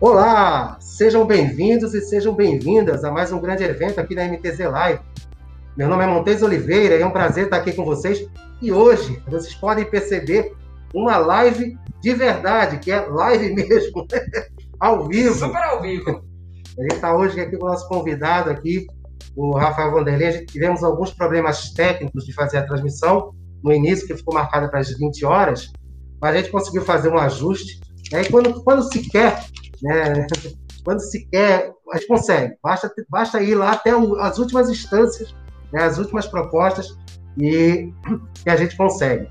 Olá, sejam bem-vindos e sejam bem-vindas a mais um grande evento aqui na MTZ Live. Meu nome é Montes Oliveira e é um prazer estar aqui com vocês. E hoje, vocês podem perceber uma live de verdade, que é live mesmo, ao vivo. Super ao vivo. A gente está hoje aqui com o nosso convidado aqui, o Rafael Vanderlei. A gente tivemos alguns problemas técnicos de fazer a transmissão no início, que ficou marcada para as 20 horas, mas a gente conseguiu fazer um ajuste. Aí, quando, quando se quer, né, quando se quer, a gente consegue. Basta, basta ir lá até as últimas instâncias, né, as últimas propostas, e, a gente consegue.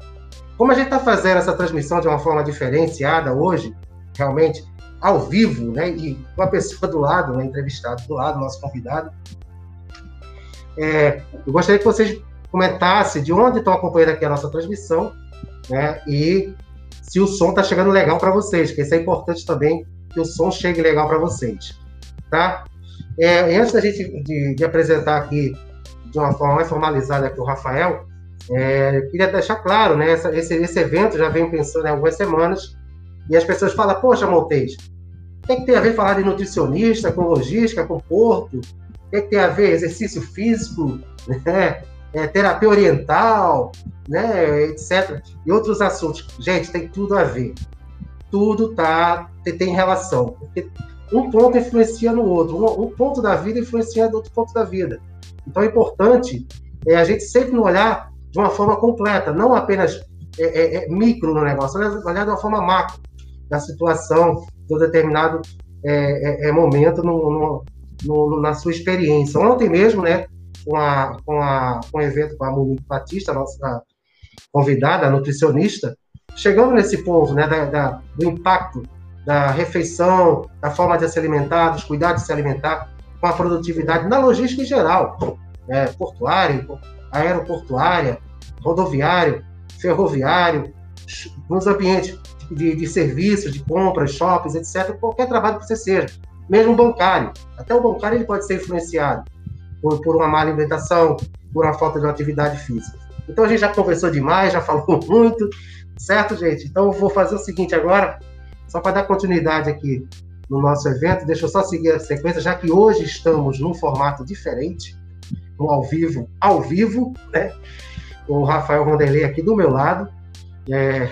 Como a gente está fazendo essa transmissão de uma forma diferenciada hoje, realmente, ao vivo, né, e com a pessoa do lado, né, entrevistado do lado, nosso convidado, é, eu gostaria que vocês comentassem de onde estão acompanhando aqui a nossa transmissão, né, e se o som está chegando legal para vocês, porque isso é importante também que o som chegue legal para vocês, tá? É, antes da gente de, de, apresentar aqui de uma forma mais formalizada aqui o Rafael, é, queria deixar claro, né? Essa, esse, esse evento já vem pensando há algumas semanas e as pessoas falam, poxa, Montes, o que, é que tem a ver falar de nutricionista, com logística, com porto? O que, é que tem a ver exercício físico, né? É, terapia oriental, né, etc. E outros assuntos. Gente, tem tudo a ver tudo tá, tem relação. Porque um ponto influencia no outro, um, um ponto da vida influencia no outro ponto da vida. Então é importante é, a gente sempre olhar de uma forma completa, não apenas é, é, é micro no negócio, olhar de uma forma macro da situação de um determinado é, é, momento no, no, no, na sua experiência. Ontem mesmo, né, com, a, com, a, com o evento com a Monique Batista, nossa convidada, a nutricionista, chegando nesse ponto né, da, da, do impacto da refeição, da forma de se alimentar, dos cuidados de se alimentar, com a produtividade na logística em geral, né, portuária, aeroportuária, rodoviário, ferroviário, nos ambientes de, de serviços, de compras, shoppings, etc., qualquer trabalho que você seja, mesmo bancário. Até o bancário ele pode ser influenciado por, por uma má alimentação, por uma falta de atividade física. Então a gente já conversou demais, já falou muito, Certo, gente? Então eu vou fazer o seguinte agora, só para dar continuidade aqui no nosso evento, deixa eu só seguir a sequência, já que hoje estamos num formato diferente, no ao vivo, ao vivo, né? Com o Rafael Vanderlei aqui do meu lado. É...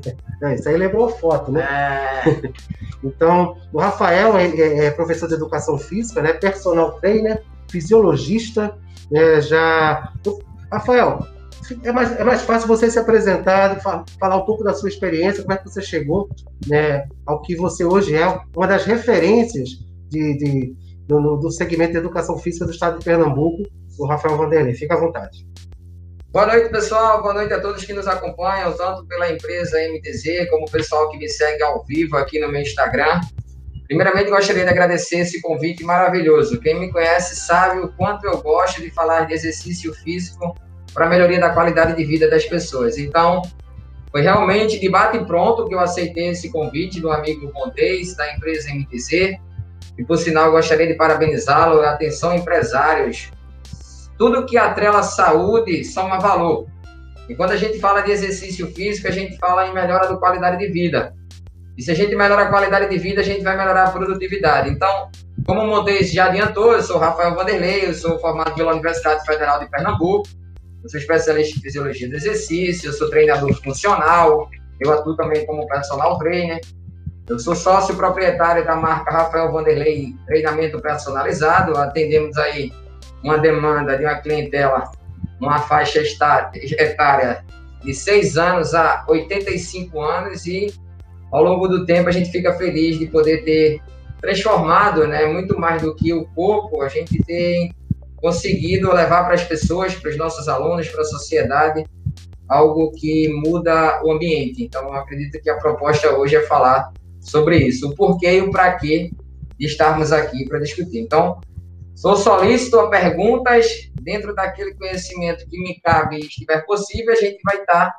é isso aí lembrou foto, né? É... então, o Rafael é, é, é, professor de educação física, né? Personal trainer, fisiologista, né? já. Rafael, é mais, é mais fácil você se apresentar, falar um pouco da sua experiência, como é que você chegou né, ao que você hoje é, uma das referências de, de do, do, segmento de educação física do estado de Pernambuco, o Rafael Vanderlei. Fica à vontade. Boa noite, pessoal. Boa noite a todos que nos acompanham, tanto pela empresa MTZ, como o pessoal que me segue ao vivo aqui no meu Instagram. Primeiramente, gostaria de agradecer esse convite maravilhoso. Quem me conhece sabe o quanto eu gosto de falar de exercício físico para a melhoria da qualidade de vida das pessoas. Então, foi realmente de bate pronto que eu aceitei esse convite do amigo Montes, da empresa MTZ, e por sinal gostaria de parabenizá-lo. Atenção, empresários, tudo que atrela saúde soma valor. E quando a gente fala de exercício físico, a gente fala em melhora da qualidade de vida. E se a gente melhorar a qualidade de vida, a gente vai melhorar a produtividade. Então, como o Montes já adiantou, eu sou Rafael Vanderlei, eu sou formado pela Universidade Federal de Pernambuco, eu sou especialista em fisiologia do exercício, eu sou treinador funcional, eu atuo também como personal trainer. Eu sou sócio proprietário da marca Rafael Vanderlei Treinamento Personalizado. Atendemos aí uma demanda de uma clientela, uma faixa etária de 6 anos a 85 anos e ao longo do tempo a gente fica feliz de poder ter transformado, né, muito mais do que o corpo, a gente tem conseguido levar para as pessoas, para os nossos alunos, para a sociedade, algo que muda o ambiente. Então, acredito que a proposta hoje é falar sobre isso, o porquê e o para quê de estarmos aqui para discutir. Então, sou solícito a perguntas dentro daquele conhecimento que me cabe e estiver possível, a gente vai estar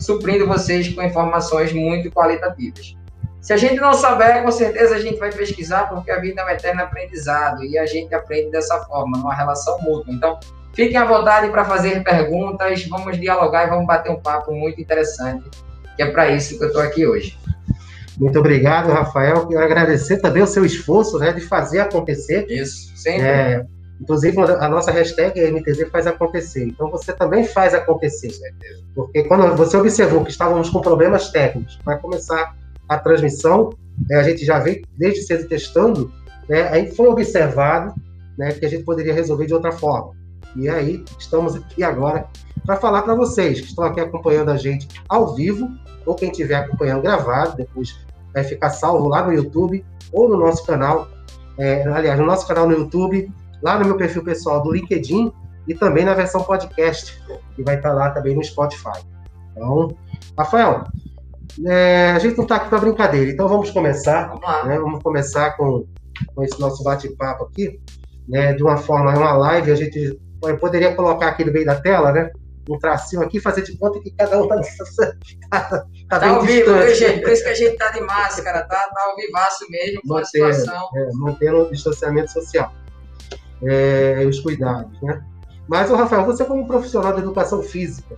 suprindo vocês com informações muito qualitativas. Se a gente não souber, com certeza a gente vai pesquisar, porque a vida é um eterno aprendizado e a gente aprende dessa forma, numa relação mútua. Então, fiquem à vontade para fazer perguntas, vamos dialogar e vamos bater um papo muito interessante, que é para isso que eu estou aqui hoje. Muito obriro, Rafael. Quero agradecer também o seu esforço né, de fazer acontecer. Isso, sempre. É, inclusive, a nossa hashtag é MTZ faz acontecer. Então, você também faz acontecer. Porque quando você observou que estávamos com problemas técnicos para começar a transmissão, né, a gente já veio desde cedo testando, né, aí foi observado né, que a gente poderia resolver de outra forma. E aí, estamos aqui agora para falar para vocês que estão aqui acompanhando a gente ao vivo, ou quem estiver acompanhando gravado, depois vai ficar salvo lá no YouTube ou no nosso canal, é, aliás, no nosso canal no YouTube, lá no meu perfil pessoal do LinkedIn e também na versão podcast, que vai estar lá também no Spotify. Então, Rafael, é, a gente não está aqui para brincadeira, então vamos começar. Vamos, né, vamos começar com, com esse nosso bate-papo aqui, né, de uma forma, é uma live, a gente eu poderia colocar aqui no meio da tela, né? Um tracinho aqui, fazer de conta que cada um está tá, tá, tá ao vivo, gente? Por isso que a gente tá de máscara, tá? Tá ao vivaço mesmo, com a situação. É, mantendo o distanciamento social. É, os cuidados, né? Mas, o Rafael, você como profissional de educação física,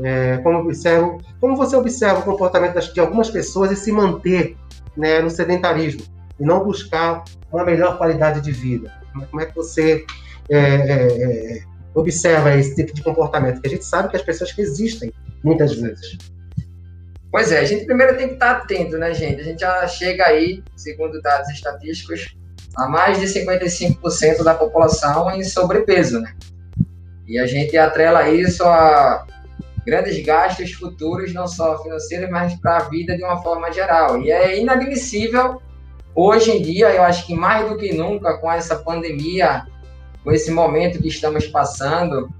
é, como, observo, como você observa o comportamento das, de algumas pessoas e se manter né, no sedentarismo e não buscar uma melhor qualidade de vida? Como é que você é, é, é, observa esse tipo de comportamento? Que a gente sabe que as pessoas que existem muitas vezes. Pois é, a gente primeiro tem que estar atento, né, gente? A gente já chega aí, segundo dados estatísticos, a mais de 55% da população em sobrepeso, né? E a gente atrela isso a grandes gastos futuros, não só financeiros, mas para a vida de uma forma geral. E é inadmissível, hoje em dia, eu acho que mais do que nunca, com essa pandemia com esse momento que estamos passando,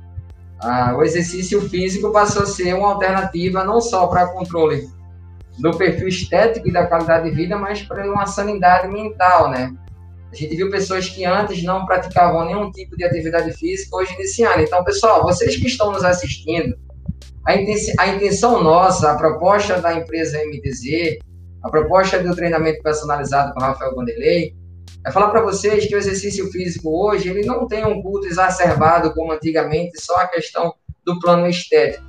ah, o exercício físico passou a ser uma alternativa não só para controle do perfil estético e da qualidade de vida, mas para uma sanidade mental, né? A gente viu pessoas que antes não praticavam nenhum tipo de atividade física, hoje iniciando. Então, pessoal, vocês que estão nos assistindo, a, intenção, a intenção nossa, a proposta da empresa MTZ, a proposta do treinamento personalizado com Rafael Vanderlei, é falar para vocês que o exercício físico hoje ele não tem um culto exacerbado como antigamente, só a questão do plano estético.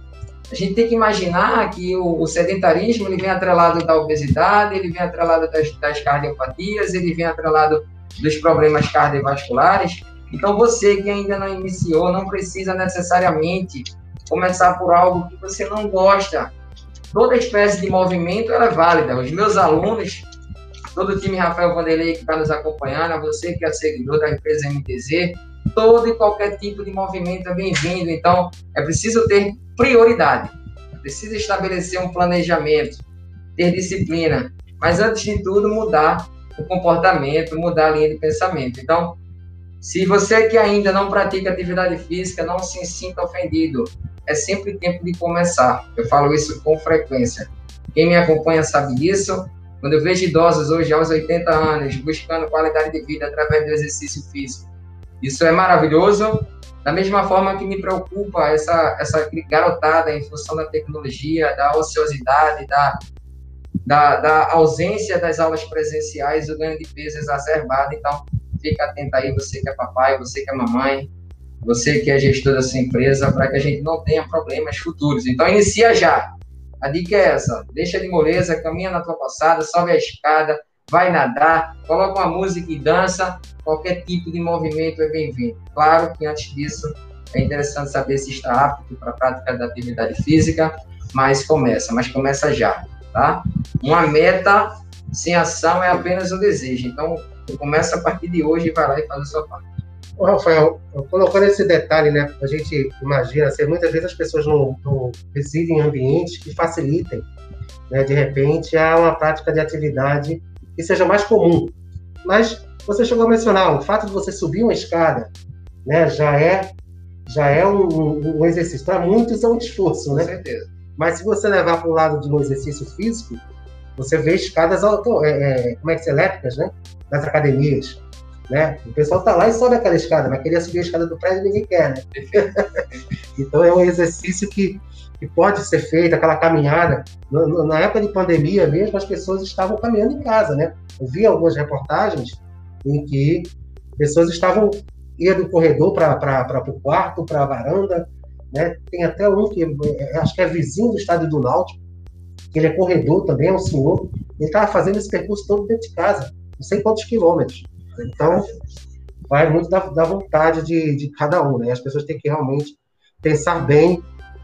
A gente tem que imaginar que o, o sedentarismo ele vem atrelado da obesidade, ele vem atrelado das, das cardiopatias, ele vem atrelado dos problemas cardiovasculares. Então, você que ainda não iniciou, não precisa necessariamente começar por algo que você não gosta. Toda espécie de movimento é válida. Os meus alunos, todo o time Rafael Vanderlei que está nos acompanhando, a você que é seguidor da empresa MTZ, todo e qualquer tipo de movimento é bem-vindo. Então, é preciso ter prioridade, é preciso estabelecer um planejamento, ter disciplina, mas antes de tudo, mudar o comportamento, mudar a linha de pensamento. Então, se você que ainda não pratica atividade física, não se sinta ofendido. É sempre tempo de começar. Eu falo isso com frequência. Quem me acompanha sabe disso. Quando eu vejo idosos hoje aos 80 anos buscando qualidade de vida através do exercício físico, isso é maravilhoso. Da mesma forma que me preocupa essa, essa garotada em função da tecnologia, da ociosidade, da, da, da ausência das aulas presenciais, o ganho de peso exacerbado. Então, fica atento aí, você que é papai, você que é mamãe, você que é gestor da sua empresa, para que a gente não tenha problemas futuros. Então, inicia já. A dica é essa: deixa de moleza, caminha na tua passada, sobe a escada, vai nadar, coloca uma música e dança. Qualquer tipo de movimento é bem-vindo. Claro que antes disso é interessante saber se está apto para a prática da atividade física, mas começa, mas começa já, tá? Uma meta sem ação é apenas um desejo. Então, começa a partir de hoje e vai lá e faz a sua parte. Ô, Rafael, colocando esse detalhe, né, a gente imagina, assim, muitas vezes as pessoas não, não residem em ambientes que facilitem, né, de repente, a uma prática de atividade que seja mais comum. Mas você chegou a mencionar, o fato de você subir uma escada, né, já é já é um, um exercício. Para muitos é um esforço, né? Com certeza. Mas se você levar para o lado de um exercício físico, você vê escadas é, é, como é que se elétricas, né? Das academias. Né? O pessoal tá lá e sobe aquela escada, mas queria subir a escada do prédio ninguém quer, né? então é um exercício que, que pode ser feito, aquela caminhada. Na época de pandemia mesmo, as pessoas estavam caminhando em casa, né? Eu vi algumas reportagens em que pessoas estavam ia do corredor para o quarto, para a varanda, né? Tem até um que é, acho que é vizinho do estádio do Náutico, que ele é corredor também, é um senhor, ele estava fazendo esse percurso todo dentro de casa, não sei quantos quilômetros. Então, vai muito da, da vontade de, de cada um, né? As pessoas têm que realmente pensar bem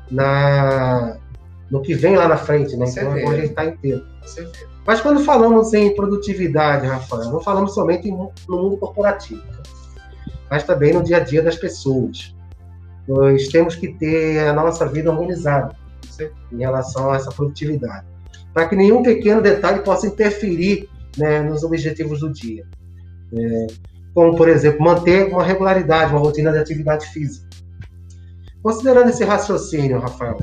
na, no que vem lá na frente, né? Então, é a gente está inteiro. Mas quando falamos em produtividade, Rafael, não falamos somente no mundo corporativo, mas também no dia a dia das pessoas. Nós temos que ter a nossa vida organizada em relação a essa produtividade, para que nenhum pequeno detalhe possa interferir né, nos objetivos do dia. É, como, por exemplo, manter uma regularidade, uma rotina de atividade física. Considerando esse raciocínio, Rafael,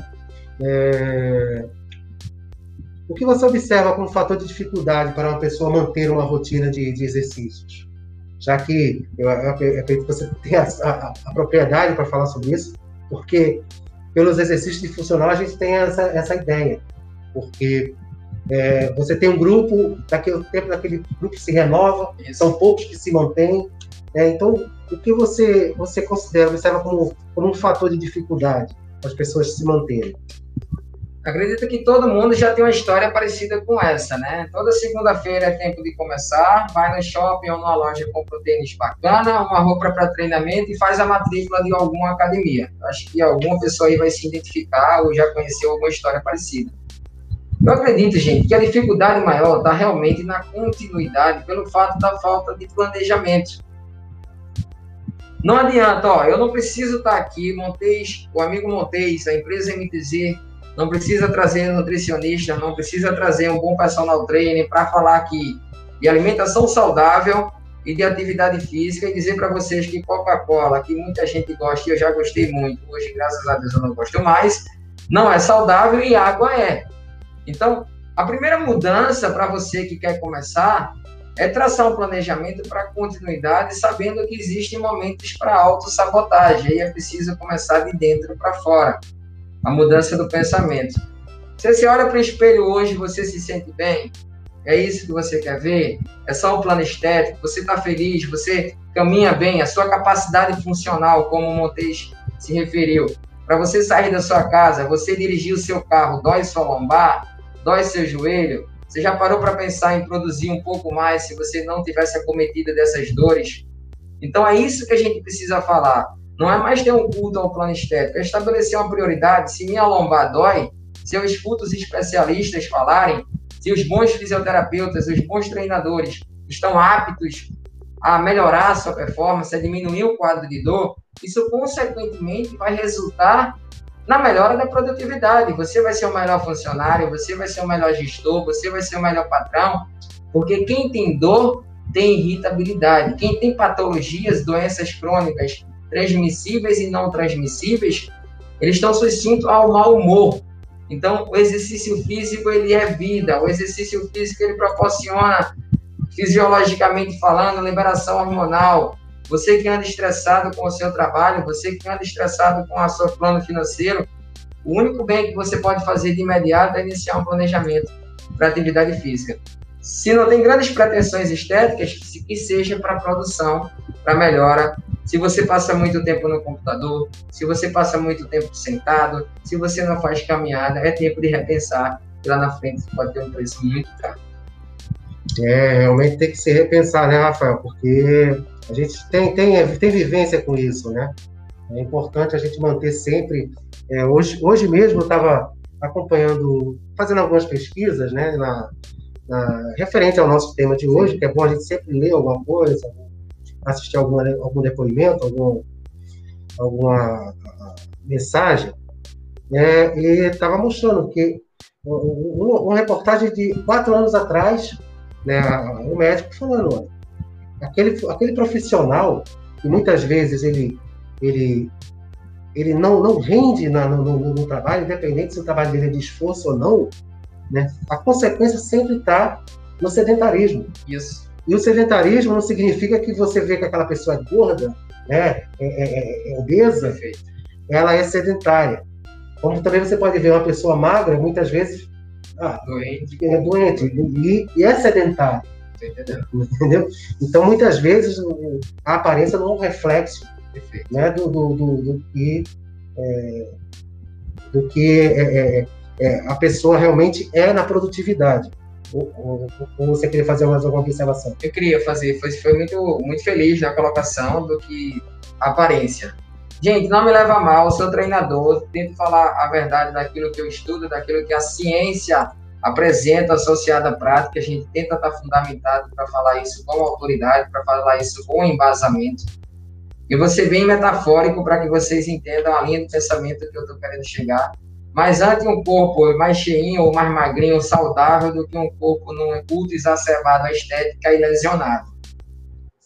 é, o que você observa como fator de dificuldade para uma pessoa manter uma rotina de, de exercícios? Já que eu, acredito que você tem a, a, a propriedade para falar sobre isso, porque pelos exercícios de funcional a gente tem essa, essa ideia. Porque é, você tem um grupo, daquele tempo daquele grupo se renova, Isso. são poucos que se mantêm. É, então, o que você, você considera, observa como, como um fator de dificuldade para as pessoas se manterem? Acredito que todo mundo já tem uma história parecida com essa, né? Toda segunda-feira é tempo de começar, vai no shopping ou numa loja, compra um tênis bacana, uma roupa para treinamento e faz a matrícula de alguma academia. Acho que alguma pessoa aí vai se identificar ou já conheceu alguma história parecida. Eu acredito, gente, que a dificuldade maior está realmente na continuidade, pelo fato da falta de planejamento. Não adianta, ó, eu não preciso estar tá aqui, Montes, o amigo Montes, a empresa MTZ, não precisa trazer nutricionista, não precisa trazer um bom personal trainer para falar aqui de alimentação saudável e de atividade física e dizer para vocês que Coca-Cola, que muita gente gosta e eu já gostei muito, hoje graças a Deus eu não gosto mais, não é saudável e água é. Então, a primeira mudança para você que quer começar é traçar um planejamento para continuidade, sabendo que existem momentos para autossabotagem. Aí é preciso começar de dentro para fora. A mudança do pensamento. Se você olha para o espelho hoje você se sente bem, é isso que você quer ver? É só um plano estético? Você está feliz? Você caminha bem? A sua capacidade funcional, como o Montes se referiu, para você sair da sua casa, você dirigir o seu carro, dói sua lombar? Dói seu joelho? Você já parou para pensar em produzir um pouco mais se você não tivesse acometido dessas dores? Então é isso que a gente precisa falar. Não é mais ter um culto ao plano estético, é estabelecer uma prioridade. Se minha lombar dói, se eu escuto os especialistas falarem, se os bons fisioterapeutas, os bons treinadores estão aptos a melhorar a sua performance, a diminuir o quadro de dor, isso consequentemente vai resultar na melhora da produtividade. Você vai ser o melhor funcionário, você vai ser o melhor gestor, você vai ser o melhor patrão, porque quem tem dor tem irritabilidade. Quem tem patologias, doenças crônicas transmissíveis e não transmissíveis, eles estão sujeitos ao mau humor. Então, o exercício físico ele é vida. O exercício físico ele proporciona fisiologicamente falando liberação hormonal, você que anda estressado com o seu trabalho, você que anda estressado com o seu plano financeiro, o único bem que você pode fazer de imediato é iniciar um planejamento para atividade física. Se não tem grandes pretensões estéticas, que seja para produção, para melhora. Se você passa muito tempo no computador, se você passa muito tempo sentado, se você não faz caminhada, é tempo de repensar. E lá na frente pode ter um preço muito caro. É, realmente tem que se repensar, né, Rafael? Porque a gente tem, tem, tem vivência com isso, né? É importante a gente manter sempre. É, hoje, hoje mesmo eu estava acompanhando, fazendo algumas pesquisas, né, na, na, referente ao nosso tema de hoje, que é bom a gente sempre ler alguma coisa, assistir alguma, algum depoimento, algum, alguma mensagem, é, e estava mostrando que uma, uma reportagem de quatro anos atrás, né, um médico falando, aquele, aquele profissional que muitas vezes ele, ele, ele não, não rende na, no, no, no, trabalho, independente se o trabalho dele é de esforço ou não, né? a consequência sempre está no sedentarismo. Isso. E o sedentarismo não significa que você vê que aquela pessoa é gorda, né? é, é, é, é obesa, Perfeito. ela é sedentária. Como também você pode ver uma pessoa magra, muitas vezes ah, doente. é doente e, e é sedentária. Entendeu? Então, muitas vezes, a aparência não é um reflexo né, do, do, do, do, que, é, do que é, é, é, a pessoa realmente é na produtividade. Ou, ou, ou, você queria fazer mais alguma observação? Eu queria fazer, foi, foi muito, muito feliz na colocação do que aparência. Gente, não me leva a mal, sou treinador, tento falar a verdade daquilo que eu estudo, daquilo que a ciência apresenta associada à prática, a gente tenta estar fundamentado para falar isso com autoridade, para falar isso com embasamento. Vou ser bem metafórico para que vocês entendam a linha de pensamento que eu estou querendo chegar. Mas antes um corpo mais cheinho ou mais magrinho, ou saudável, do que um corpo num culto exacerbado à estética e lesionado.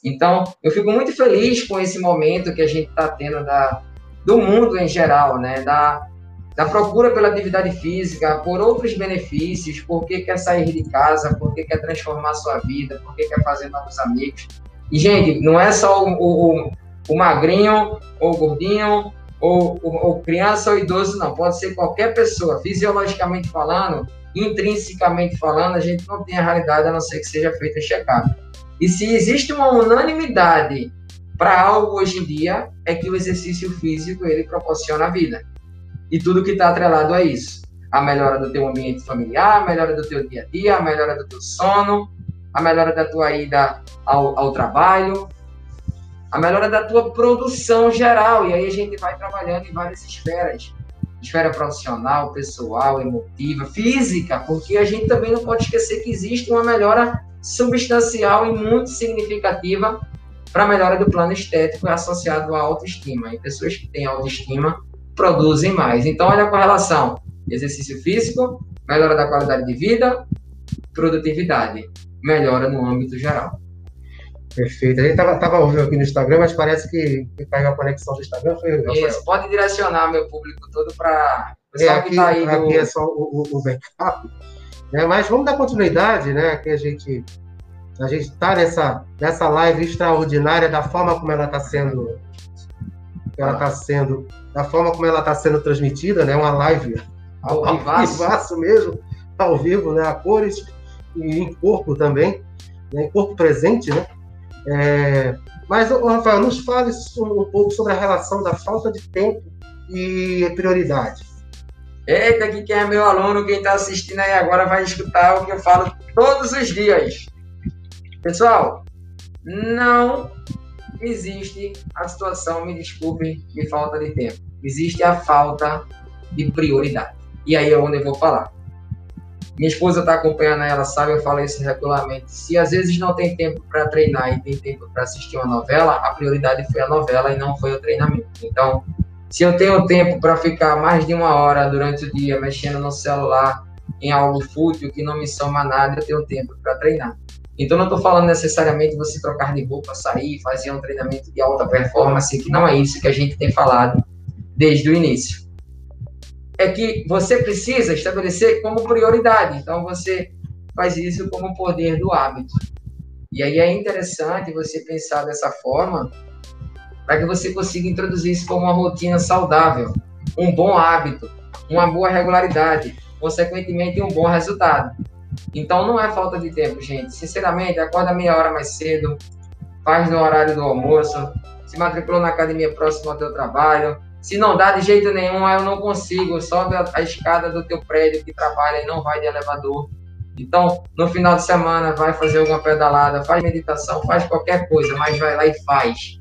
Então, eu fico muito feliz com esse momento que a gente está tendo da, do mundo em geral, né? Da, da procura pela atividade física, por outros benefícios, porque quer sair de casa, porque quer transformar sua vida, porque quer fazer novos amigos. E, gente, não é só o, o, o magrinho, ou gordinho, ou, ou, ou, criança ou idoso, não. Pode ser qualquer pessoa, fisiologicamente falando, intrinsecamente falando, a gente não tem a realidade a não ser que seja feita check-up. E se existe uma unanimidade para algo hoje em dia, é que o exercício físico ele proporciona a vida e tudo que está atrelado a isso. A melhora do teu ambiente familiar, a melhora do teu dia a dia, a melhora do teu sono, a melhora da tua ida ao, ao trabalho, a melhora da tua produção geral. E aí a gente vai trabalhando em várias esferas. Esfera profissional, pessoal, emotiva, física, porque a gente também não pode esquecer que existe uma melhora substancial e muito significativa para a melhora do plano estético associado à autoestima. E pessoas que têm autoestima produzem mais. Então, olha a correlação: exercício físico, melhora da qualidade de vida, produtividade, melhora no âmbito geral. Perfeito. A gente estava tava ouvindo aqui no Instagram, mas parece que, que caiu a conexão do Instagram. Foi, Isso, pode direcionar meu público todo para é, aqui, que está aí. Aqui do... é só o, o, o backup. Né? Mas vamos dar continuidade, né? Que a gente a gente está nessa, nessa live extraordinária da forma como ela está sendo ela está sendo da forma como ela está sendo transmitida, né? Uma live ao, ao vivaço mesmo, ao vivo, né? A cores e em corpo também, né? em corpo presente, né? É... Mas, Rafael, nos fale um pouco sobre a relação da falta de tempo e prioridade. Eita, que quem é meu aluno, quem está assistindo aí agora vai escutar o que eu falo todos os dias. Pessoal, não existe a situação, me desculpe, de falta de tempo. Existe a falta de prioridade. E aí é onde eu vou falar. Minha esposa está acompanhando, ela sabe, eu falo isso regularmente. Se às vezes não tem tempo para treinar e tem tempo para assistir uma novela, a prioridade foi a novela e não foi o treinamento. Então, se eu tenho tempo para ficar mais de uma hora durante o dia mexendo no celular em algo fútil que não me soma nada, eu tenho tempo para treinar. Então, não estou falando necessariamente você trocar de roupa, sair, fazer um treinamento de alta performance, que não é isso que a gente tem falado desde o início. É que você precisa estabelecer como prioridade. Então, você faz isso como poder do hábito. E aí é interessante você pensar dessa forma para que você consiga introduzir isso como uma rotina saudável, um bom hábito, uma boa regularidade, consequentemente um bom resultado. Então não é falta de tempo, gente. Sinceramente, acorda meia hora mais cedo, faz no horário do almoço, se matriculou na academia próxima ao teu trabalho. Se não dá de jeito nenhum, eu não consigo, sobe a, a escada do teu prédio que trabalha e não vai de elevador. Então, no final de semana, vai fazer alguma pedalada, faz meditação, faz qualquer coisa, mas vai lá e faz.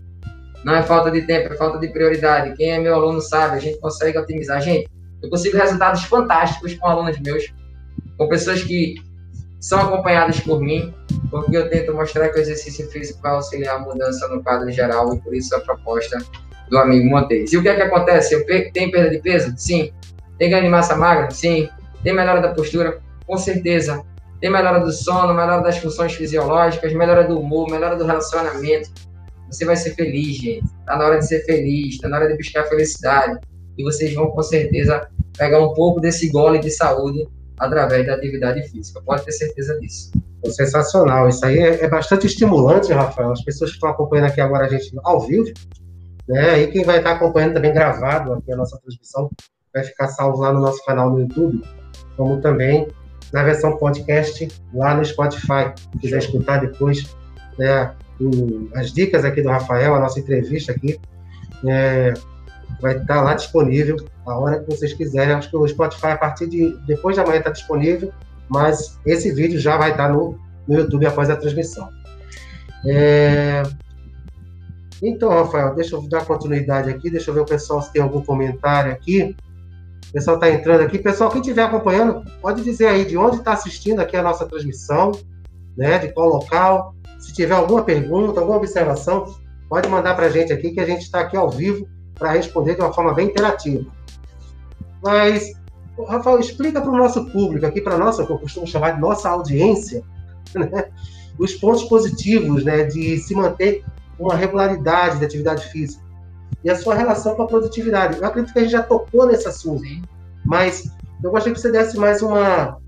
Não é falta de tempo, é falta de prioridade. Quem é meu aluno sabe, a gente consegue otimizar. Gente, eu consigo resultados fantásticos com alunos meus com pessoas que são acompanhadas por mim, porque eu tento mostrar que o exercício físico vai auxiliar a mudança no quadro geral e por isso a proposta do amigo Montes. E o que é que acontece? Tem perda de peso? Sim. Tem ganho de massa magra? Sim. Tem melhora da postura? Com certeza. Tem melhora do sono, melhora das funções fisiológicas, melhora do humor, melhora do relacionamento. Você vai ser feliz, gente. Tá na hora de ser feliz, tá na hora de buscar felicidade. E vocês vão com certeza pegar um pouco desse gole de saúde através da atividade física. Pode ter certeza disso. Sensacional. Isso aí é, é bastante estimulante, Rafael. As pessoas que estão acompanhando aqui agora a gente ao vivo, né? E quem vai estar acompanhando também gravado aqui a nossa transmissão vai ficar salvo lá no nosso canal no YouTube, como também na versão podcast lá no Spotify. Se quiser escutar depois né, as dicas aqui do Rafael, a nossa entrevista aqui, é, vai estar lá disponível a hora que vocês quiserem. Acho que o Spotify, a partir de depois da manhã, está disponível. mas esse vídeo já vai estar no, no YouTube após a transmissão. É... Então, Rafael, deixa eu dar continuidade aqui, deixa eu ver o pessoal se tem algum comentário aqui. O pessoal está entrando aqui. Pessoal, quem estiver acompanhando, pode dizer aí de onde está assistindo aqui a nossa transmissão, né? De qual local. Se tiver alguma pergunta, alguma observação, pode mandar para a gente aqui, que a gente está aqui ao vivo para responder de uma forma bem interativa. Mas, Rafael, explica para o nosso público aqui, para nossa, que eu costumo chamar de nossa audiência, né? os pontos positivos né, de se manter uma regularidade de atividade física e a sua relação com a produtividade. Eu acredito que a gente já tocou nesse assunto, mas eu gostaria que você desse mais uma,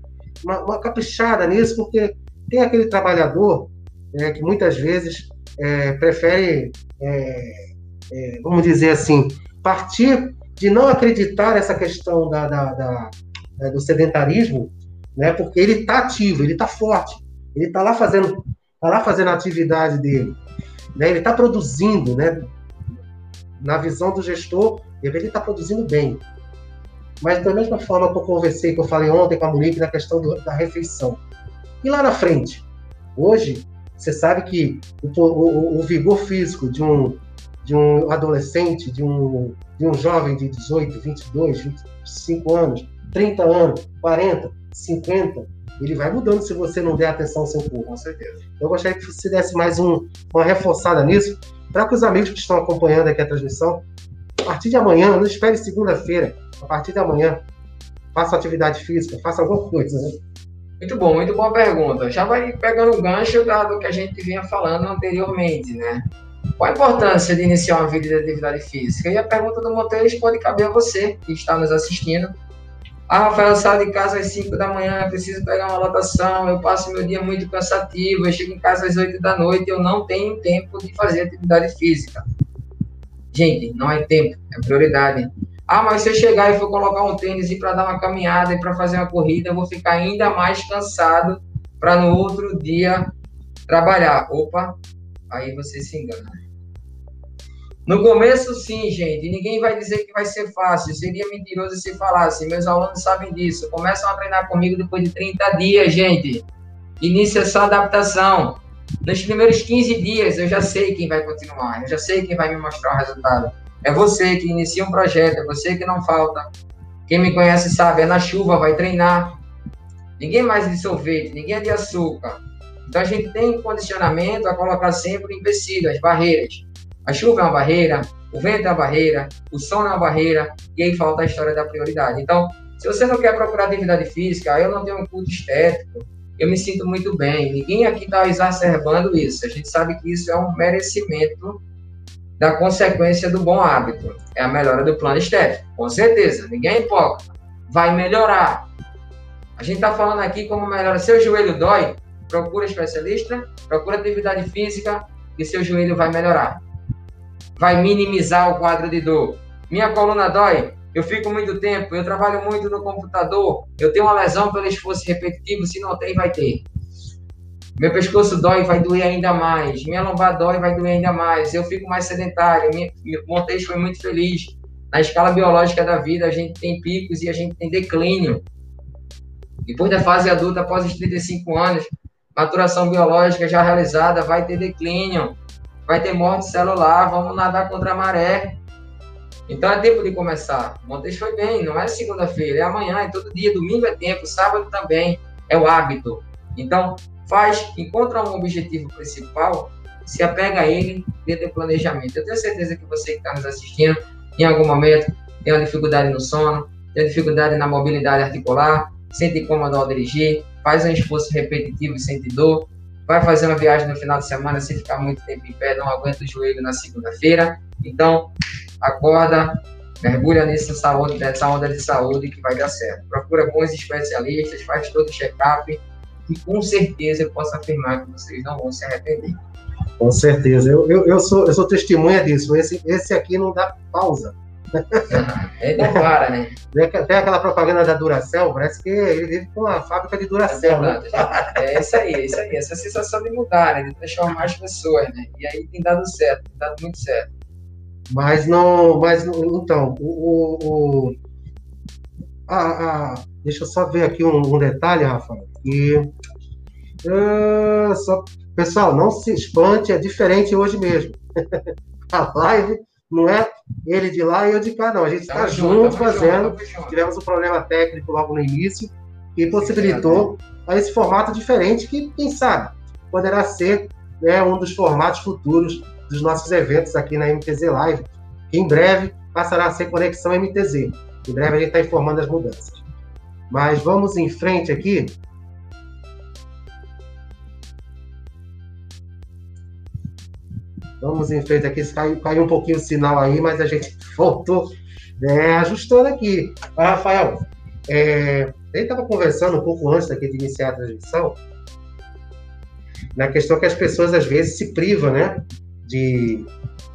uma, uma caprichada nisso, porque tem aquele trabalhador é, que muitas vezes é, prefere, é, é vamos dizer assim, partir de não acreditar nessa questão da, da, da, da do sedentarismo, né, porque ele está ativo, ele está forte, ele está lá fazendo, tá lá fazendo a atividade dele, né, ele está produzindo, né, na visão do gestor, ele está produzindo bem. Mas da mesma forma que eu conversei, que eu falei ontem com a Monique na questão do, da refeição. E lá na frente, hoje, você sabe que o, o, o, vigor físico de um, de um adolescente, de um, de um jovem de 18, 22, 25 anos, 30 anos, 40, 50, ele vai mudando se você não der atenção ao seu corpo. Com certeza. Eu gostaria que você desse mais um, uma reforçada nisso, para que os amigos que estão acompanhando aqui a transmissão, a partir de amanhã, não espere segunda-feira, a partir de amanhã, faça atividade física, faça alguma coisa. Né? Muito bom, muito boa pergunta. Já vai pegando o gancho do que a gente vinha falando anteriormente, né? Qual a importância de iniciar uma vida de atividade física? E a pergunta do Monteiro pode caber a você que está nos assistindo. Ah, Rafael, saio de casa às 5 da manhã, preciso pegar uma lotação, eu passo meu dia muito cansativo, eu chego em casa às 8 da noite, eu não tenho tempo de fazer atividade física. Gente, não é tempo, é prioridade. Ah, mas se eu chegar e for colocar um tênis e para dar uma caminhada e para fazer uma corrida, eu vou ficar ainda mais cansado para no outro dia trabalhar. Opa, aí você se engana. No começo, sim, gente. Ninguém vai dizer que vai ser fácil. Seria mentiroso se falasse. Meus alunos sabem disso. Começam a treinar comigo depois de 30 dias, gente. Inicia essa adaptação. Nos primeiros 15 dias, eu já sei quem vai continuar. Eu já sei quem vai me mostrar o resultado. É você que inicia um projeto. É você que não falta. Quem me conhece sabe. É na chuva, vai treinar. Ninguém mais de sorvete. Ninguém é de açúcar. Então, a gente tem condicionamento a colocar sempre empecilhos, barreiras. A chuva é uma barreira, o vento é uma barreira, o som é uma barreira, e aí falta a história da prioridade. Então, se você não quer procurar atividade física, eu não tenho um culto estético, eu me sinto muito bem. Ninguém aqui está exacerbando isso. A gente sabe que isso é um merecimento da consequência do bom hábito. É a melhora do plano estético. Com certeza, ninguém é hipócrita. Vai melhorar. A gente está falando aqui como melhora. Seu joelho dói? Procura especialista, procura atividade física e seu joelho vai melhorar vai minimizar o quadro de dor. Minha coluna dói, eu fico muito tempo, eu trabalho muito no computador, eu tenho uma lesão pelo esforço repetitivo, se não tem, vai ter. Meu pescoço dói, vai doer ainda mais. Minha lombar dói, vai doer ainda mais. Eu fico mais sedentário. Minha, Montes foi muito feliz. Na escala biológica da vida, a gente tem picos e a gente tem declínio. Depois da fase adulta, após os 35 anos, maturação biológica já realizada, vai ter declínio vai ter morte celular, vamos nadar contra a maré. Então é tempo de começar. Montes foi bem, não é segunda-feira, é amanhã, é todo dia, domingo é tempo, sábado também, é o hábito. Então, faz, encontra um objetivo principal, se apega a ele dentro do planejamento. Eu tenho certeza que você que está nos assistindo, em algum momento, tem uma dificuldade no sono, tem dificuldade na mobilidade articular, sente incômodo ao dirigir, faz um esforço repetitivo e sente dor, vai fazer uma viagem no final de semana, se ficar muito tempo em pé, não aguenta o joelho na segunda-feira. Então, acorda, mergulha nessa saúde, nessa onda de saúde que vai dar certo. Procura bons especialistas, faz todo o check-up e com certeza eu posso afirmar que vocês não vão se arrepender. Com certeza, eu, eu, eu, sou, eu sou testemunha disso. Esse, esse aqui não dá pausa. Ele não para, né? Tem aquela propaganda da Duracell, parece que ele vive com uma fábrica de Duracell. É, né? é isso aí, é isso aí. Essa sensação de mudar, né? de transformar as pessoas, né? E aí tem dado certo, tem dado muito certo. Mas não, mas então, o, o, a, a, deixa eu só ver aqui um, um detalhe, Rafael. E, uh, só, pessoal, não se espante, é diferente hoje mesmo. a live não é ele de lá e eu de cá, não. A gente está junto fazendo. Junto, Tivemos um problema técnico logo no início que possibilitou a esse formato diferente que, quem sabe, poderá ser né, um dos formatos futuros dos nossos eventos aqui na MTZ Live, que em breve passará a ser Conexão MTZ. Em breve a gente está informando as mudanças. Mas vamos em frente aqui. Vamos em frente aqui. Caiu, caiu um pouquinho o sinal aí, mas a gente voltou né, ajustando aqui. Rafael, é, ele estava conversando um pouco antes aqui de iniciar a transmissão, na questão que as pessoas às vezes se privam, né? De,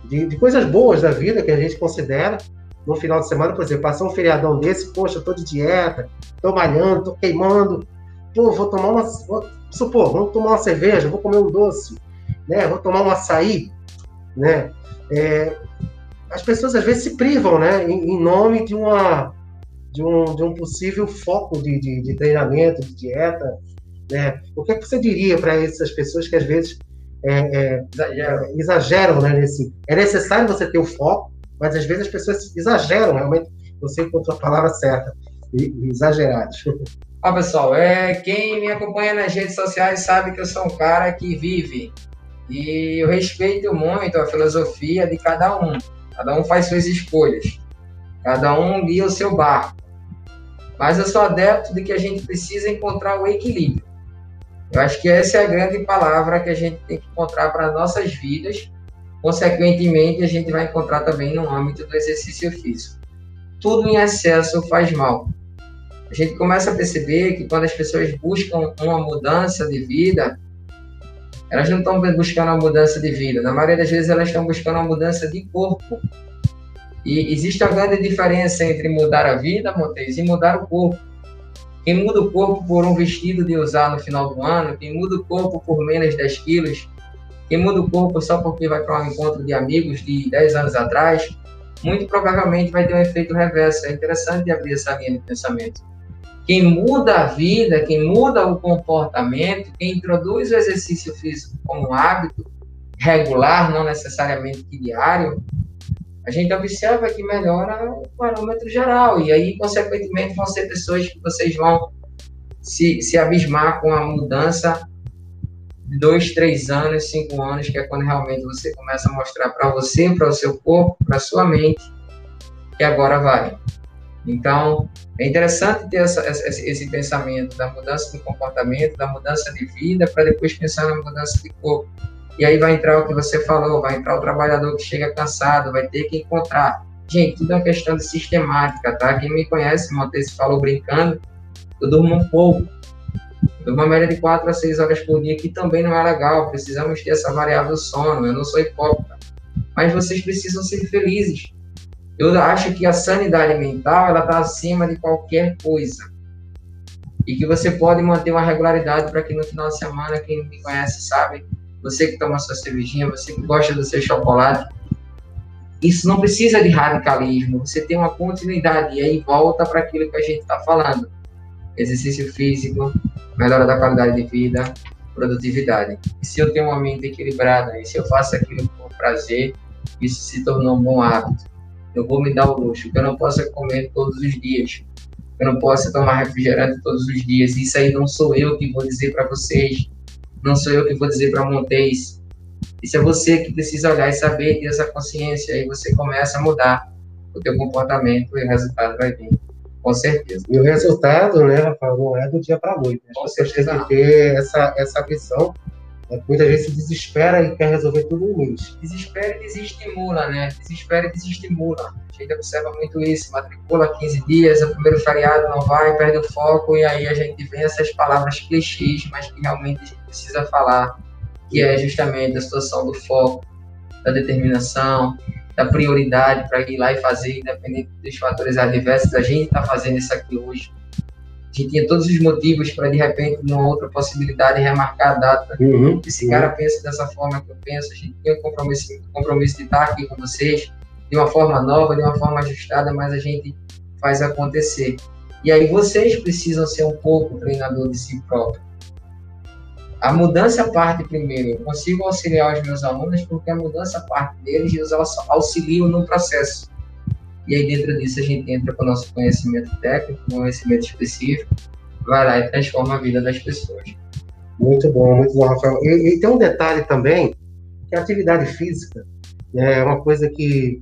de, de, coisas boas da vida que a gente considera no final de semana, por exemplo, passar um feriadão desse, poxa, eu de dieta, tô malhando, tô queimando, pô, vou tomar uma. Vou, supor, vamos tomar uma cerveja, vou comer um doce, né? Vou tomar um açaí, né? É, as pessoas às vezes se privam, né? Em, em nome de uma de um, de um possível foco de, de, de treinamento, de dieta, né? O que, é que você diria para essas pessoas que às vezes é, é, exageram, é, exageram né, nesse... É necessário você ter o foco, mas às vezes as pessoas exageram, realmente, você encontrou a palavra certa, exagerados. Ó, pessoal, é, quem me acompanha nas redes sociais sabe que eu sou um cara que vive e eu respeito muito a filosofia de cada um. Cada um faz suas escolhas. Cada um guia o seu barco. Mas eu sou adepto de que a gente precisa encontrar o equilíbrio. Eu acho que essa é a grande palavra que a gente tem que encontrar para nossas vidas. Consequentemente, a gente vai encontrar também no âmbito do exercício físico. Tudo em excesso faz mal. A gente começa a perceber que quando as pessoas buscam uma mudança de vida, elas não estão buscando uma mudança de vida. Na maioria das vezes, elas estão buscando uma mudança de corpo. E existe uma grande diferença entre mudar a vida, Montes, e mudar o corpo. Quem muda o corpo por um vestido de usar no final do ano, quem muda o corpo por menos de 10 quilos, quem muda o corpo só porque vai para um encontro de amigos de 10 anos atrás, muito provavelmente vai ter um efeito reverso. É interessante abrir essa linha de pensamento. Quem muda a vida, quem muda o comportamento, quem introduz o exercício físico como hábito regular, não necessariamente diário, a gente observa que melhora o parâmetro geral. E aí, consequentemente, vão ser pessoas que vocês vão se, se abismar com a mudança de dois, três anos, cinco anos, que é quando realmente você começa a mostrar para você, para o seu corpo, para sua mente, que agora vai. Então, é interessante ter essa, esse, esse pensamento da mudança de comportamento, da mudança de vida, para depois pensar na mudança de corpo. E aí vai entrar o que você falou, vai entrar o trabalhador que chega cansado, vai ter que encontrar. Gente, tudo é uma questão de sistemática, tá? Quem me conhece, Montes falou brincando, eu durmo um pouco. Durmo uma média de 4 a 6 horas por dia, que também não é legal. Precisamos ter essa variável sono. Eu não sou hipócrita. Mas vocês precisam ser felizes. Eu acho que a sanidade mental, ela está acima de qualquer coisa. E que você pode manter uma regularidade para que no final de semana, quem me conhece sabe, você que toma sua cervejinha, você que gosta do seu chocolate, isso não precisa de radicalismo, você tem uma continuidade e aí volta para aquilo que a gente está falando. Exercício físico, melhora da qualidade de vida, produtividade. E se eu tenho uma mente equilibrada, e se eu faço aquilo com prazer, isso se tornou um bom hábito. Eu vou me dar o luxo, que eu não posso comer todos os dias, eu não posso tomar refrigerante todos os dias. Isso aí não sou eu que vou dizer para vocês não sou eu que vou dizer para Montes. Isso é você que precisa olhar e saber ter essa consciência. Aí você começa a mudar o teu comportamento e o resultado vai vir. Com certeza. E o resultado, né, Rafael, não é do dia para a noite. Né? Você tem que ter essa, essa visão muita gente se desespera e quer resolver tudo em um. Desespera e desestimula, né? Desespera e desestimula. A gente observa muito isso. Matricula 15 dias, o primeiro feriado não vai, perde o foco, e aí a gente vê essas palavras clichês, mas que realmente a gente precisa falar, que é justamente a situação do foco, da determinação, da prioridade para ir lá e fazer, independente dos fatores adversos. A gente está fazendo isso aqui hoje que tinha todos os motivos para de repente numa outra possibilidade remarcar a data. Uhum, Esse uhum. cara pensa dessa forma que eu penso, a gente tem um compromisso, compromisso de estar aqui com vocês de uma forma nova, de uma forma ajustada, mas a gente faz acontecer. E aí vocês precisam ser um pouco treinador de si próprio. A mudança parte primeiro. Eu consigo auxiliar os meus alunos porque a mudança parte deles e eu auxilio no processo. E aí dentro disso a gente entra com o nosso conhecimento técnico, conhecimento específico, vai lá e transforma a vida das pessoas. Muito bom, muito bom, Rafael. E, e tem um detalhe também, que a atividade física né, é uma coisa que,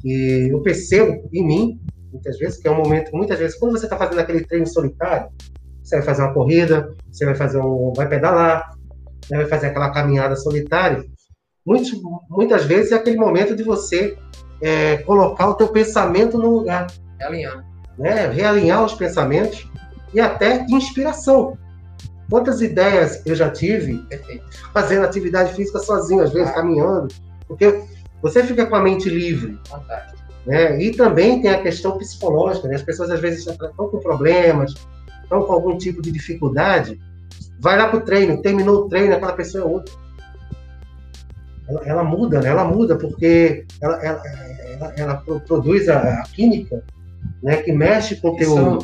que eu percebo em mim, muitas vezes, que é um momento, muitas vezes, quando você está fazendo aquele treino solitário, você vai fazer uma corrida, você vai fazer um, vai pedalar, né, vai fazer aquela caminhada solitária. Muitas, muitas vezes é aquele momento de você é, colocar o teu pensamento no lugar. Realinhar. Né? Realinhar os pensamentos e até inspiração. Quantas ideias eu já tive fazendo atividade física sozinho, às vezes ah. caminhando, porque você fica com a mente livre. Fantástico. Né? E também tem a questão psicológica, né? as pessoas às vezes estão com problemas, estão com algum tipo de dificuldade, vai lá para o treino, terminou o treino, aquela pessoa é outra. Ela, ela muda, né? ela muda porque ela, ela, ela, ela produz a, a, química né? que mexe com o teu.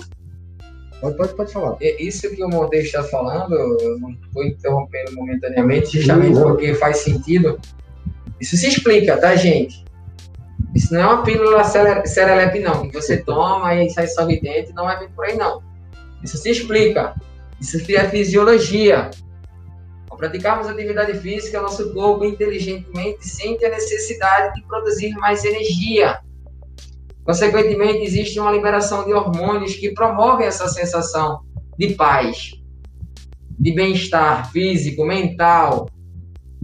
Pode, pode, pode falar. Isso que o Monteiro está falando, eu não estou interrompendo momentaneamente, justamente porque faz sentido. Isso se explica, tá, gente? Isso não é uma pílula serelepe, não, que você toma e sai sorridente, não é bem por aí, não. Isso se explica. Isso é fisiologia. Ao praticarmos atividade física, nosso corpo inteligentemente sente a necessidade de produzir mais energia. Consequentemente, existe uma liberação de hormônios que promovem essa sensação de paz, de bem-estar físico, mental.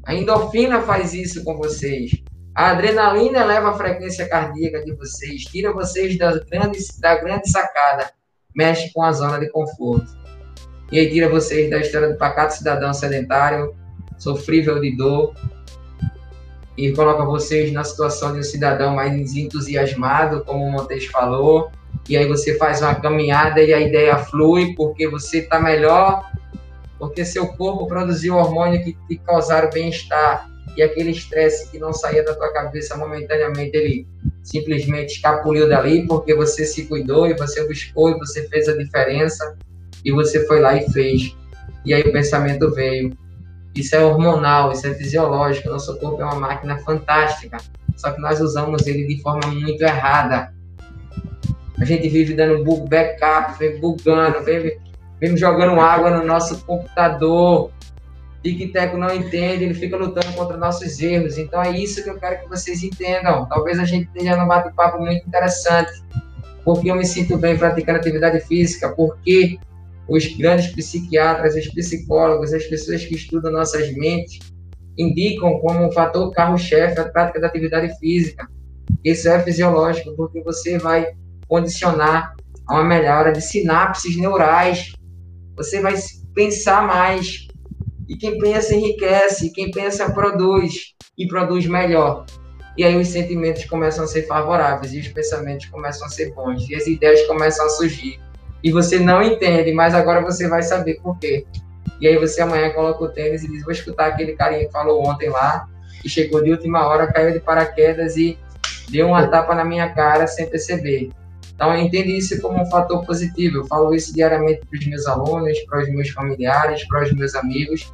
A endorfina faz isso com vocês. A adrenalina eleva a frequência cardíaca de vocês, tira vocês da grande, da grande sacada, mexe com a zona de conforto. E aí tira vocês da história do pacato cidadão sedentário, sofrível de dor, e coloca vocês na situação de um cidadão mais entusiasmado, como o Montes falou, e aí você faz uma caminhada e a ideia flui porque você está melhor, porque seu corpo produziu hormônio que te causaram bem-estar. E aquele estresse que não saía da tua cabeça momentaneamente, ele simplesmente escapuliu dali porque você se cuidou e você buscou e você fez a diferença e você foi lá e fez. E aí o pensamento veio isso é hormonal, isso é fisiológico. Nosso corpo é uma máquina fantástica, só que nós usamos ele de forma muito errada. A gente vive dando bug backup, vem bugando, vem, vem jogando água no nosso computador. Tic-Teco não entende, ele fica lutando contra nossos erros. Então é isso que eu quero que vocês entendam. Talvez a gente tenha um bate-papo muito interessante. Porque eu me sinto bem praticando atividade física, porque os grandes psiquiatras, os psicólogos, as pessoas que estudam nossas mentes, indicam como um fator carro-chefe a prática da atividade física. Isso é fisiológico, porque você vai condicionar a uma melhora de sinapses neurais. Você vai pensar mais. E quem pensa enriquece, quem pensa produz e produz melhor. E aí os sentimentos começam a ser favoráveis e os pensamentos começam a ser bons e as ideias começam a surgir e você não entende, mas agora você vai saber por quê. E aí você amanhã coloca o tênis e diz, vou escutar aquele carinha que falou ontem lá, que chegou de última hora, caiu de paraquedas e deu uma tapa na minha cara sem perceber. Então, entende isso como um fator positivo. Eu falo isso diariamente para os meus alunos, para os meus familiares, para os meus amigos.